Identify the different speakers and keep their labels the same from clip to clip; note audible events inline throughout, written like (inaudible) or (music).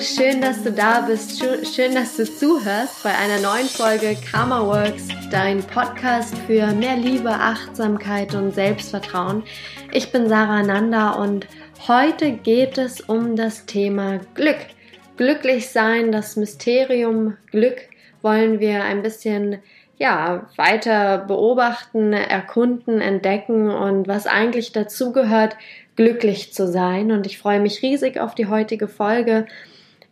Speaker 1: schön, dass du da bist. Schön, dass du zuhörst bei einer neuen Folge Karma Works, dein Podcast für mehr Liebe, Achtsamkeit und Selbstvertrauen. Ich bin Sarah Nanda und heute geht es um das Thema Glück. Glücklich sein, das Mysterium Glück wollen wir ein bisschen ja, weiter beobachten, erkunden, entdecken und was eigentlich dazugehört, glücklich zu sein. Und ich freue mich riesig auf die heutige Folge.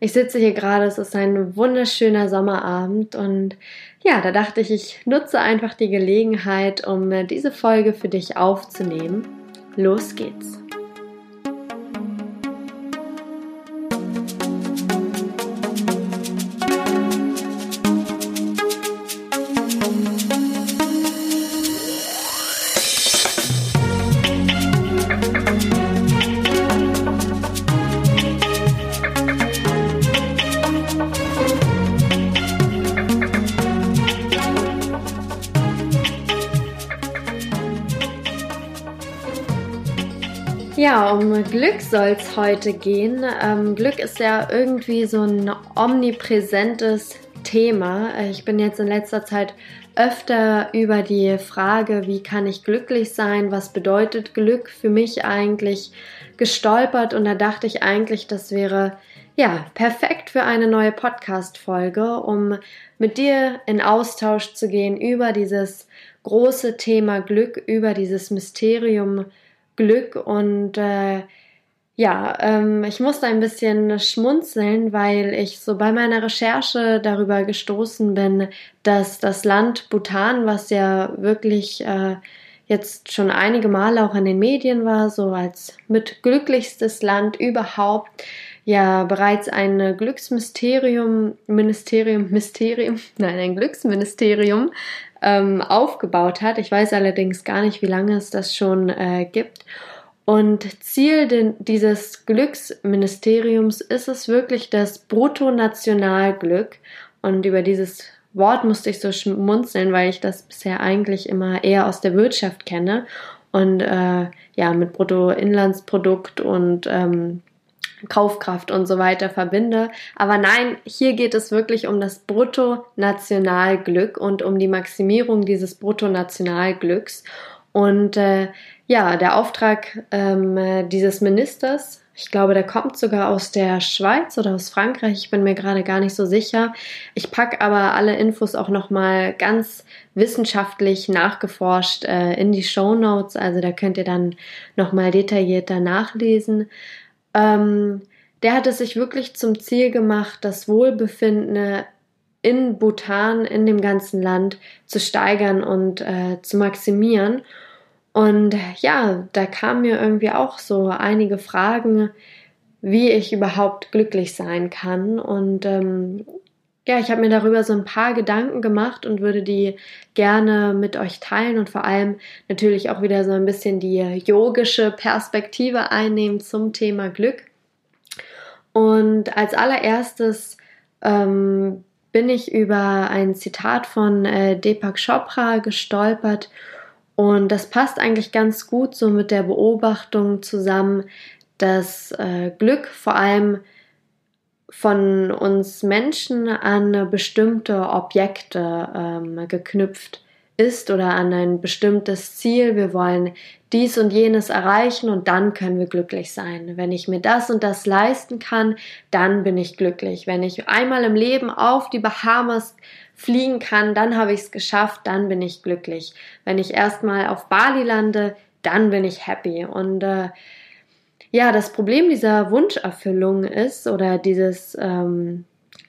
Speaker 1: Ich sitze hier gerade, es ist ein wunderschöner Sommerabend und ja, da dachte ich, ich nutze einfach die Gelegenheit, um diese Folge für dich aufzunehmen. Los geht's. Ja, um Glück soll es heute gehen. Ähm, Glück ist ja irgendwie so ein omnipräsentes Thema. Äh, ich bin jetzt in letzter Zeit öfter über die Frage, wie kann ich glücklich sein, was bedeutet Glück für mich eigentlich, gestolpert und da dachte ich eigentlich, das wäre ja perfekt für eine neue Podcast-Folge, um mit dir in Austausch zu gehen über dieses große Thema Glück, über dieses Mysterium Glück und äh, ja, ähm, ich musste ein bisschen schmunzeln, weil ich so bei meiner Recherche darüber gestoßen bin, dass das Land Bhutan, was ja wirklich äh, jetzt schon einige Male auch in den Medien war, so als mit glücklichstes Land überhaupt, ja bereits ein Glücksmysterium, Ministerium, Mysterium, (laughs) nein, ein Glücksministerium ähm, aufgebaut hat. Ich weiß allerdings gar nicht, wie lange es das schon äh, gibt. Und Ziel dieses Glücksministeriums ist es wirklich das Bruttonationalglück. Und über dieses Wort musste ich so schmunzeln, weil ich das bisher eigentlich immer eher aus der Wirtschaft kenne und äh, ja mit Bruttoinlandsprodukt und ähm, Kaufkraft und so weiter verbinde. Aber nein, hier geht es wirklich um das Bruttonationalglück und um die Maximierung dieses Bruttonationalglücks. Und äh, ja, der Auftrag ähm, dieses Ministers, ich glaube, der kommt sogar aus der Schweiz oder aus Frankreich. Ich bin mir gerade gar nicht so sicher. Ich packe aber alle Infos auch nochmal ganz wissenschaftlich nachgeforscht äh, in die Show Notes. Also da könnt ihr dann nochmal detaillierter nachlesen. Ähm, der hat es sich wirklich zum Ziel gemacht, das Wohlbefinden in Bhutan, in dem ganzen Land zu steigern und äh, zu maximieren. Und ja, da kamen mir irgendwie auch so einige Fragen, wie ich überhaupt glücklich sein kann. Und ähm, ja, ich habe mir darüber so ein paar Gedanken gemacht und würde die gerne mit euch teilen und vor allem natürlich auch wieder so ein bisschen die yogische Perspektive einnehmen zum Thema Glück. Und als allererstes ähm, bin ich über ein Zitat von äh, Deepak Chopra gestolpert und das passt eigentlich ganz gut so mit der Beobachtung zusammen, dass äh, Glück vor allem von uns Menschen an bestimmte Objekte ähm, geknüpft ist oder an ein bestimmtes Ziel. Wir wollen dies und jenes erreichen und dann können wir glücklich sein. Wenn ich mir das und das leisten kann, dann bin ich glücklich. Wenn ich einmal im Leben auf die Bahamas fliegen kann, dann habe ich es geschafft, dann bin ich glücklich. Wenn ich erstmal auf Bali lande, dann bin ich happy. Und äh, ja, das Problem dieser Wunscherfüllung ist oder dieses ähm,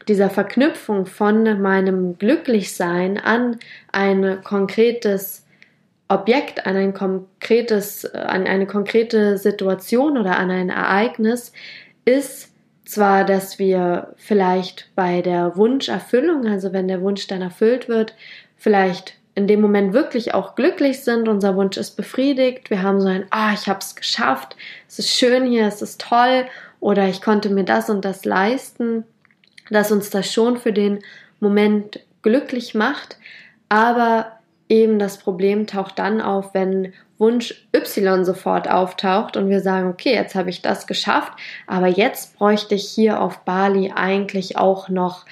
Speaker 1: dieser Verknüpfung von meinem Glücklichsein an ein konkretes Objekt, an ein konkretes, an eine konkrete Situation oder an ein Ereignis ist zwar, dass wir vielleicht bei der Wunscherfüllung, also wenn der Wunsch dann erfüllt wird, vielleicht in dem Moment wirklich auch glücklich sind, unser Wunsch ist befriedigt, wir haben so ein, ah, ich habe es geschafft, es ist schön hier, es ist toll. Oder ich konnte mir das und das leisten, dass uns das schon für den Moment glücklich macht, aber eben das Problem taucht dann auf, wenn Wunsch Y sofort auftaucht und wir sagen, okay, jetzt habe ich das geschafft, aber jetzt bräuchte ich hier auf Bali eigentlich auch noch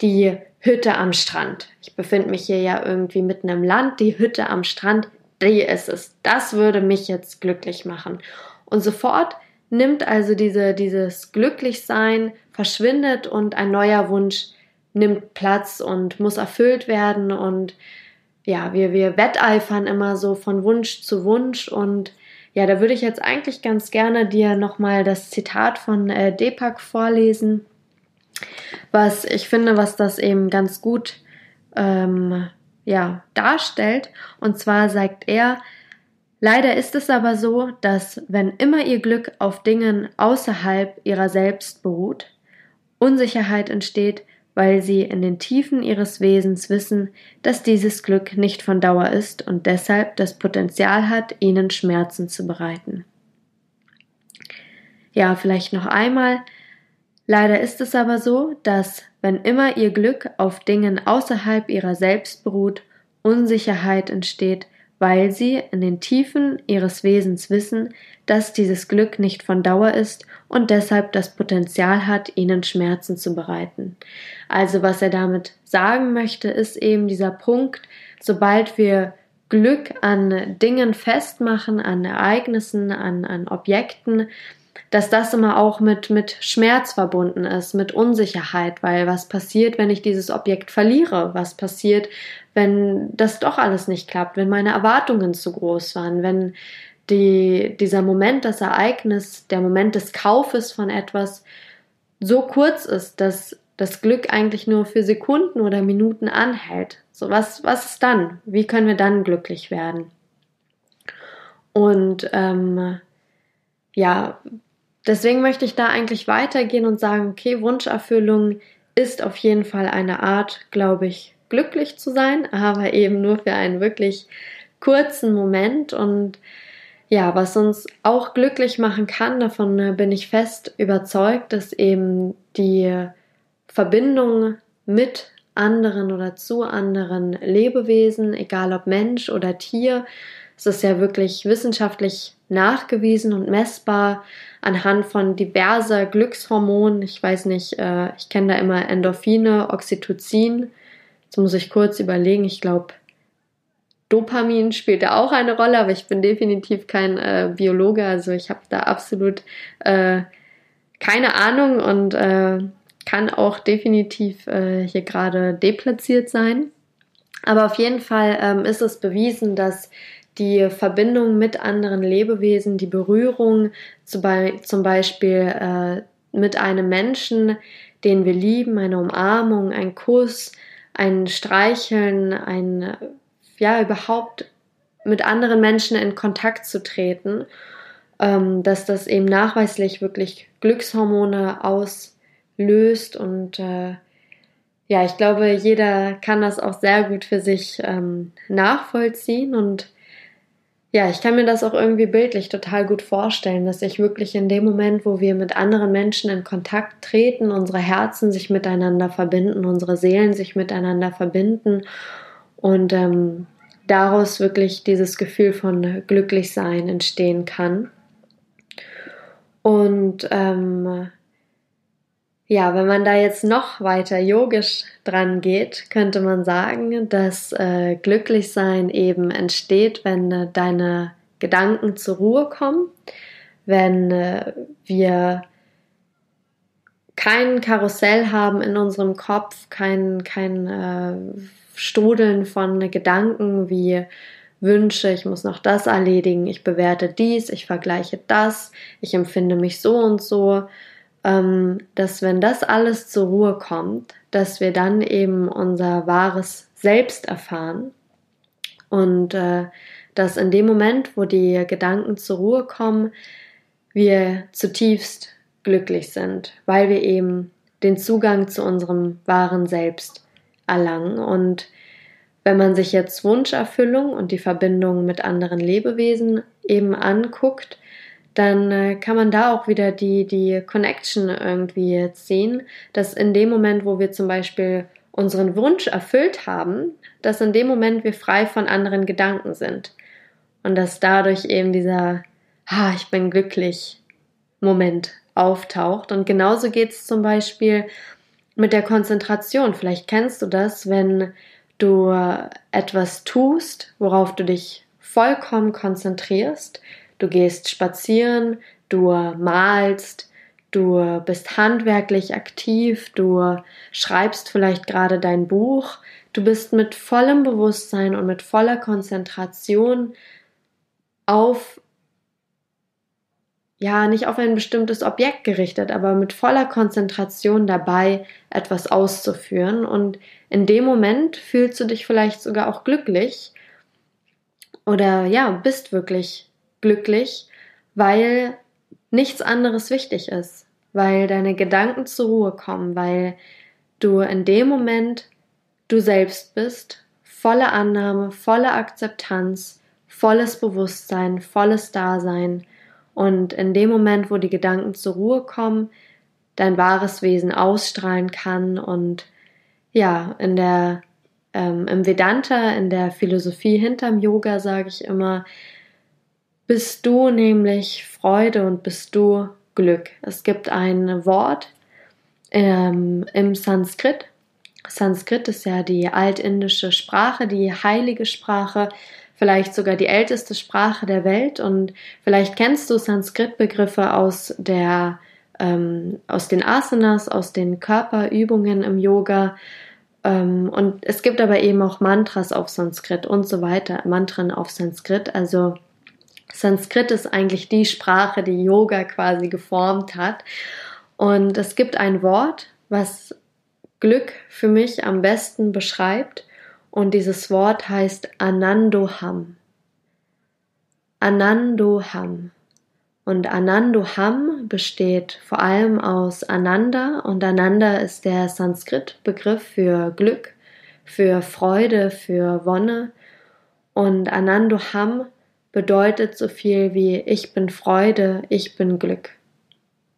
Speaker 1: die Hütte am Strand. Ich befinde mich hier ja irgendwie mitten im Land, die Hütte am Strand, die ist es. Das würde mich jetzt glücklich machen. Und sofort nimmt also diese, dieses Glücklichsein, verschwindet und ein neuer Wunsch nimmt Platz und muss erfüllt werden und ja, wir, wir wetteifern immer so von Wunsch zu Wunsch und ja, da würde ich jetzt eigentlich ganz gerne dir nochmal das Zitat von äh, Deepak vorlesen, was ich finde, was das eben ganz gut ähm, ja, darstellt. Und zwar sagt er, leider ist es aber so, dass wenn immer ihr Glück auf Dingen außerhalb ihrer selbst beruht, Unsicherheit entsteht, weil sie in den Tiefen ihres Wesens wissen, dass dieses Glück nicht von Dauer ist und deshalb das Potenzial hat, ihnen Schmerzen zu bereiten. Ja, vielleicht noch einmal. Leider ist es aber so, dass, wenn immer ihr Glück auf Dingen außerhalb ihrer selbst beruht, Unsicherheit entsteht, weil sie in den Tiefen ihres Wesens wissen, dass dieses Glück nicht von Dauer ist und deshalb das Potenzial hat, ihnen Schmerzen zu bereiten. Also was er damit sagen möchte, ist eben dieser Punkt, sobald wir Glück an Dingen festmachen, an Ereignissen, an, an Objekten, dass das immer auch mit, mit Schmerz verbunden ist, mit Unsicherheit, weil was passiert, wenn ich dieses Objekt verliere? Was passiert, wenn das doch alles nicht klappt, wenn meine Erwartungen zu groß waren, wenn die, dieser Moment, das Ereignis, der Moment des Kaufes von etwas so kurz ist, dass das Glück eigentlich nur für Sekunden oder Minuten anhält. So, was, was ist dann? Wie können wir dann glücklich werden? Und ähm, ja, deswegen möchte ich da eigentlich weitergehen und sagen, okay, Wunscherfüllung ist auf jeden Fall eine Art, glaube ich, glücklich zu sein, aber eben nur für einen wirklich kurzen Moment. Und ja, was uns auch glücklich machen kann, davon äh, bin ich fest überzeugt, dass eben die Verbindung mit anderen oder zu anderen Lebewesen, egal ob Mensch oder Tier, es ist ja wirklich wissenschaftlich nachgewiesen und messbar anhand von diverser Glückshormonen. Ich weiß nicht, äh, ich kenne da immer Endorphine, Oxytocin, Jetzt muss ich kurz überlegen. Ich glaube, Dopamin spielt da auch eine Rolle, aber ich bin definitiv kein äh, Biologe, also ich habe da absolut äh, keine Ahnung und äh, kann auch definitiv äh, hier gerade deplatziert sein. Aber auf jeden Fall ähm, ist es bewiesen, dass die Verbindung mit anderen Lebewesen, die Berührung zum Beispiel äh, mit einem Menschen, den wir lieben, eine Umarmung, ein Kuss, ein Streicheln, ein, ja, überhaupt mit anderen Menschen in Kontakt zu treten, ähm, dass das eben nachweislich wirklich Glückshormone auslöst und äh, ja, ich glaube, jeder kann das auch sehr gut für sich ähm, nachvollziehen und ja, ich kann mir das auch irgendwie bildlich total gut vorstellen, dass ich wirklich in dem Moment, wo wir mit anderen Menschen in Kontakt treten, unsere Herzen sich miteinander verbinden, unsere Seelen sich miteinander verbinden und ähm, daraus wirklich dieses Gefühl von Glücklichsein entstehen kann. Und ähm, ja, wenn man da jetzt noch weiter yogisch dran geht, könnte man sagen, dass äh, Glücklichsein eben entsteht, wenn äh, deine Gedanken zur Ruhe kommen, wenn äh, wir kein Karussell haben in unserem Kopf, kein, kein äh, Strudeln von Gedanken wie Wünsche, ich muss noch das erledigen, ich bewerte dies, ich vergleiche das, ich empfinde mich so und so, dass wenn das alles zur Ruhe kommt, dass wir dann eben unser wahres Selbst erfahren und äh, dass in dem Moment, wo die Gedanken zur Ruhe kommen, wir zutiefst glücklich sind, weil wir eben den Zugang zu unserem wahren Selbst erlangen. Und wenn man sich jetzt Wunscherfüllung und die Verbindung mit anderen Lebewesen eben anguckt, dann äh, kann man da auch wieder die, die Connection irgendwie ziehen, dass in dem Moment, wo wir zum Beispiel unseren Wunsch erfüllt haben, dass in dem Moment wir frei von anderen Gedanken sind und dass dadurch eben dieser ah, ich bin glücklich Moment auftaucht. Und genauso geht es zum Beispiel mit der Konzentration. Vielleicht kennst du das, wenn du etwas tust, worauf du dich vollkommen konzentrierst. Du gehst spazieren, du malst, du bist handwerklich aktiv, du schreibst vielleicht gerade dein Buch, du bist mit vollem Bewusstsein und mit voller Konzentration auf ja, nicht auf ein bestimmtes Objekt gerichtet, aber mit voller Konzentration dabei, etwas auszuführen. Und in dem Moment fühlst du dich vielleicht sogar auch glücklich oder ja, bist wirklich glücklich, weil nichts anderes wichtig ist, weil deine Gedanken zur Ruhe kommen, weil du in dem Moment du selbst bist, volle Annahme, volle Akzeptanz, volles Bewusstsein, volles Dasein. Und in dem Moment, wo die Gedanken zur Ruhe kommen, dein wahres Wesen ausstrahlen kann und ja, in der ähm, im Vedanta, in der Philosophie hinterm Yoga sage ich immer, bist du nämlich Freude und bist du Glück. Es gibt ein Wort ähm, im Sanskrit. Sanskrit ist ja die altindische Sprache, die heilige Sprache vielleicht sogar die älteste Sprache der Welt und vielleicht kennst du Sanskrit-Begriffe aus der ähm, aus den Asanas, aus den Körperübungen im Yoga. Ähm, und es gibt aber eben auch Mantras auf Sanskrit und so weiter, Mantren auf Sanskrit. Also Sanskrit ist eigentlich die Sprache, die Yoga quasi geformt hat. Und es gibt ein Wort, was Glück für mich am besten beschreibt. Und dieses Wort heißt Anandoham. Anandoham. Und Anandoham besteht vor allem aus Ananda und Ananda ist der Sanskrit-Begriff für Glück, für Freude, für Wonne. Und Anandoham bedeutet so viel wie ich bin Freude, ich bin Glück.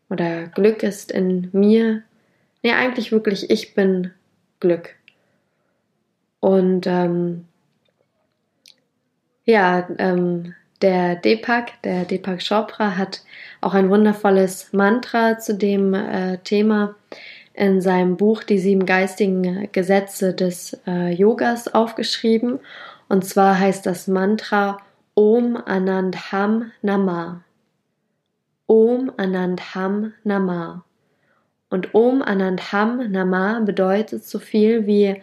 Speaker 1: Oder Glück ist in mir. Nee, eigentlich wirklich ich bin Glück. Und ähm, ja, ähm, der Deepak, der Deepak Chopra hat auch ein wundervolles Mantra zu dem äh, Thema in seinem Buch Die sieben geistigen Gesetze des äh, Yogas aufgeschrieben. Und zwar heißt das Mantra Om Anandham Nama. Om Anandham Nama. Und Om Anandham Nama bedeutet so viel wie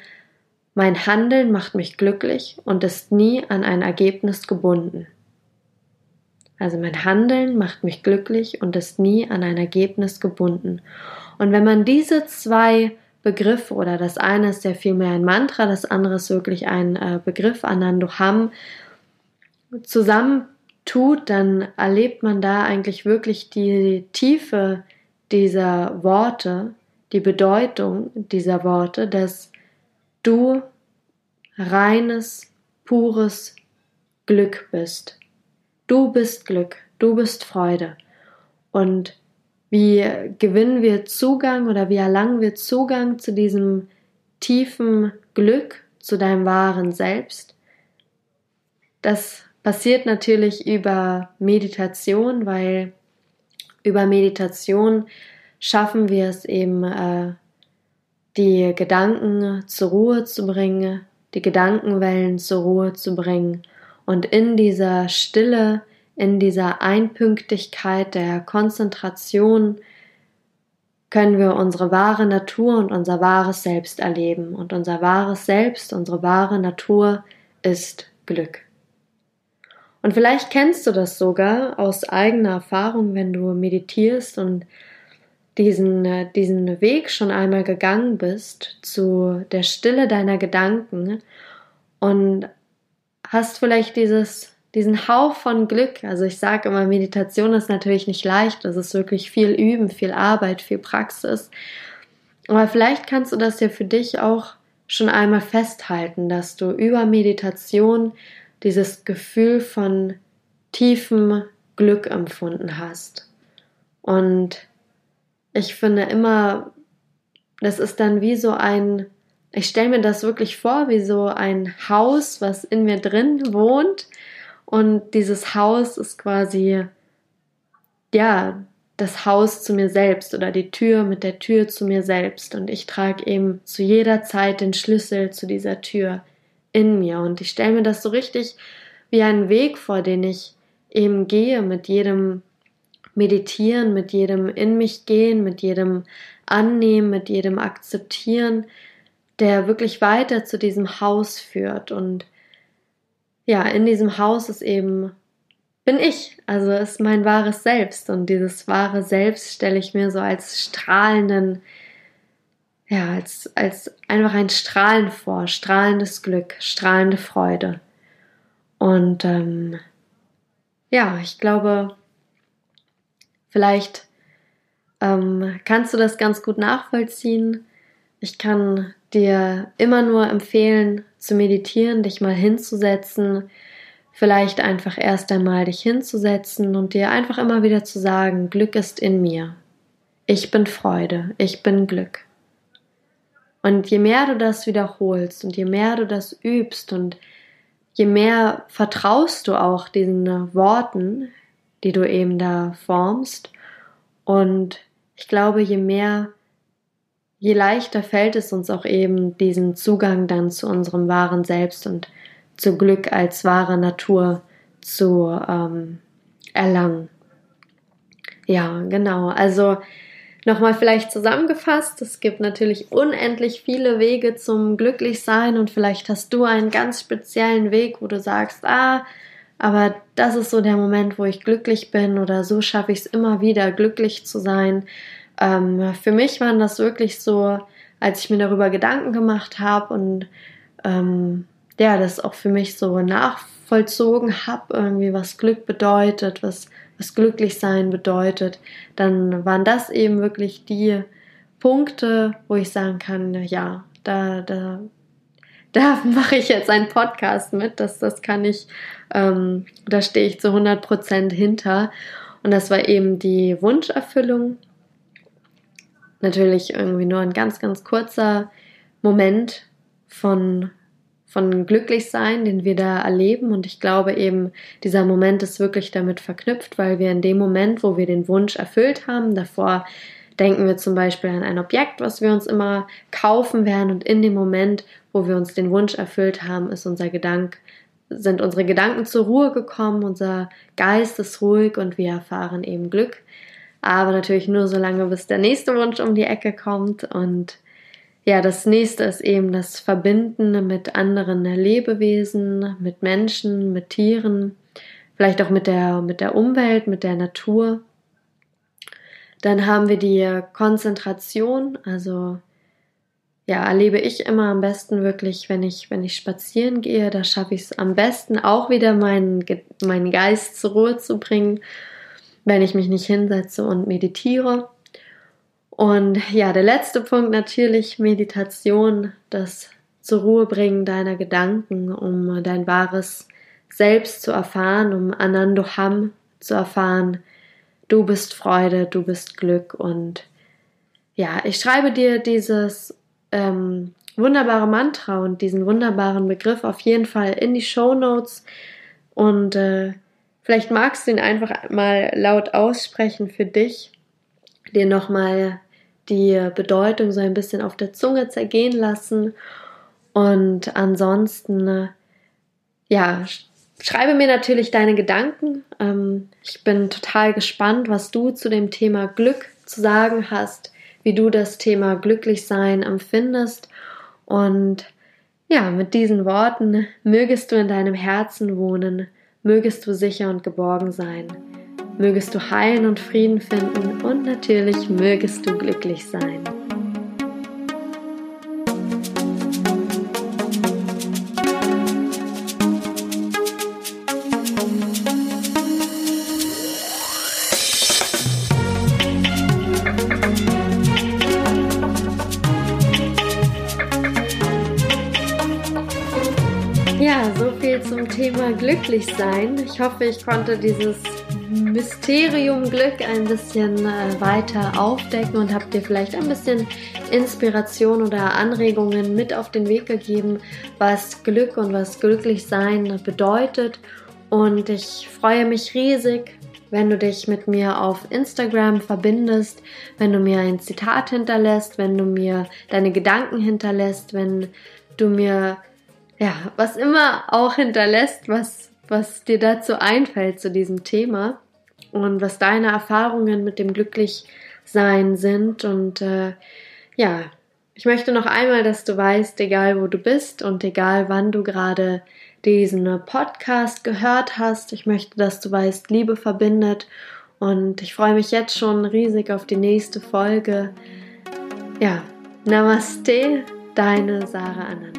Speaker 1: mein Handeln macht mich glücklich und ist nie an ein Ergebnis gebunden. Also mein Handeln macht mich glücklich und ist nie an ein Ergebnis gebunden. Und wenn man diese zwei Begriffe oder das eine ist ja vielmehr ein Mantra, das andere ist wirklich ein äh, Begriff Anandoham zusammen tut, dann erlebt man da eigentlich wirklich die Tiefe dieser Worte, die Bedeutung dieser Worte, dass du reines, pures Glück bist. Du bist Glück, du bist Freude. Und wie gewinnen wir Zugang oder wie erlangen wir Zugang zu diesem tiefen Glück, zu deinem wahren Selbst? Das passiert natürlich über Meditation, weil über Meditation schaffen wir es eben, äh, die Gedanken zur Ruhe zu bringen, die Gedankenwellen zur Ruhe zu bringen und in dieser Stille, in dieser Einpünktigkeit der Konzentration können wir unsere wahre Natur und unser wahres Selbst erleben. Und unser wahres Selbst, unsere wahre Natur ist Glück. Und vielleicht kennst du das sogar aus eigener Erfahrung, wenn du meditierst und diesen, äh, diesen Weg schon einmal gegangen bist zu der Stille deiner Gedanken und hast vielleicht dieses, diesen Hauch von Glück. Also ich sage immer, Meditation ist natürlich nicht leicht, es ist wirklich viel Üben, viel Arbeit, viel Praxis. Aber vielleicht kannst du das ja für dich auch schon einmal festhalten, dass du über Meditation dieses Gefühl von tiefem Glück empfunden hast. Und ich finde immer, das ist dann wie so ein ich stelle mir das wirklich vor wie so ein Haus, was in mir drin wohnt. Und dieses Haus ist quasi, ja, das Haus zu mir selbst oder die Tür mit der Tür zu mir selbst. Und ich trage eben zu jeder Zeit den Schlüssel zu dieser Tür in mir. Und ich stelle mir das so richtig wie einen Weg vor, den ich eben gehe mit jedem Meditieren, mit jedem in mich gehen, mit jedem Annehmen, mit jedem Akzeptieren, der wirklich weiter zu diesem Haus führt. Und ja, in diesem Haus ist eben, bin ich, also ist mein wahres Selbst. Und dieses wahre Selbst stelle ich mir so als strahlenden, ja, als, als einfach ein Strahlen vor, strahlendes Glück, strahlende Freude. Und ähm, ja, ich glaube, vielleicht ähm, kannst du das ganz gut nachvollziehen. Ich kann dir immer nur empfehlen, zu meditieren, dich mal hinzusetzen, vielleicht einfach erst einmal dich hinzusetzen und dir einfach immer wieder zu sagen, Glück ist in mir. Ich bin Freude, ich bin Glück. Und je mehr du das wiederholst und je mehr du das übst und je mehr vertraust du auch diesen Worten, die du eben da formst. Und ich glaube, je mehr je leichter fällt es uns auch eben, diesen Zugang dann zu unserem wahren Selbst und zu Glück als wahre Natur zu ähm, erlangen. Ja, genau. Also nochmal vielleicht zusammengefasst, es gibt natürlich unendlich viele Wege zum Glücklichsein und vielleicht hast du einen ganz speziellen Weg, wo du sagst, ah, aber das ist so der Moment, wo ich glücklich bin oder so schaffe ich es immer wieder, glücklich zu sein. Ähm, für mich waren das wirklich so, als ich mir darüber Gedanken gemacht habe und ähm, ja, das auch für mich so nachvollzogen habe, irgendwie was Glück bedeutet, was, was glücklich sein bedeutet, dann waren das eben wirklich die Punkte, wo ich sagen kann, ja, da, da, da (laughs) mache ich jetzt einen Podcast mit, das, das kann ich, ähm, da stehe ich zu 100 Prozent hinter. Und das war eben die Wunscherfüllung, natürlich irgendwie nur ein ganz, ganz kurzer Moment von, von Glücklichsein, den wir da erleben. Und ich glaube eben, dieser Moment ist wirklich damit verknüpft, weil wir in dem Moment, wo wir den Wunsch erfüllt haben, davor denken wir zum Beispiel an ein Objekt, was wir uns immer kaufen werden. Und in dem Moment, wo wir uns den Wunsch erfüllt haben, ist unser Gedanke, sind unsere Gedanken zur Ruhe gekommen, unser Geist ist ruhig und wir erfahren eben Glück aber natürlich nur so lange, bis der nächste Wunsch um die Ecke kommt. Und ja, das nächste ist eben das Verbinden mit anderen Lebewesen, mit Menschen, mit Tieren, vielleicht auch mit der, mit der Umwelt, mit der Natur. Dann haben wir die Konzentration, also ja, erlebe ich immer am besten wirklich, wenn ich, wenn ich spazieren gehe, da schaffe ich es am besten auch wieder meinen, meinen Geist zur Ruhe zu bringen wenn ich mich nicht hinsetze und meditiere. Und ja, der letzte Punkt natürlich Meditation, das zur Ruhe bringen deiner Gedanken, um dein wahres Selbst zu erfahren, um Anandoham zu erfahren. Du bist Freude, du bist Glück und ja, ich schreibe dir dieses ähm, wunderbare Mantra und diesen wunderbaren Begriff auf jeden Fall in die Show Notes und äh, Vielleicht magst du ihn einfach mal laut aussprechen für dich, dir nochmal die Bedeutung so ein bisschen auf der Zunge zergehen lassen. Und ansonsten, ja, schreibe mir natürlich deine Gedanken. Ähm, ich bin total gespannt, was du zu dem Thema Glück zu sagen hast, wie du das Thema Glücklichsein empfindest. Und ja, mit diesen Worten mögest du in deinem Herzen wohnen mögest du sicher und geborgen sein, mögest du Heilen und Frieden finden und natürlich mögest du glücklich sein. Ja, so viel zum Thema glücklich sein. Ich hoffe, ich konnte dieses Mysterium Glück ein bisschen äh, weiter aufdecken und habe dir vielleicht ein bisschen Inspiration oder Anregungen mit auf den Weg gegeben, was Glück und was Glücklichsein bedeutet. Und ich freue mich riesig, wenn du dich mit mir auf Instagram verbindest, wenn du mir ein Zitat hinterlässt, wenn du mir deine Gedanken hinterlässt, wenn du mir ja, was immer auch hinterlässt, was was dir dazu einfällt zu diesem Thema und was deine Erfahrungen mit dem Glücklichsein sind und äh, ja, ich möchte noch einmal, dass du weißt, egal wo du bist und egal wann du gerade diesen Podcast gehört hast. Ich möchte, dass du weißt, Liebe verbindet und ich freue mich jetzt schon riesig auf die nächste Folge. Ja, Namaste, deine Sarah Ananda.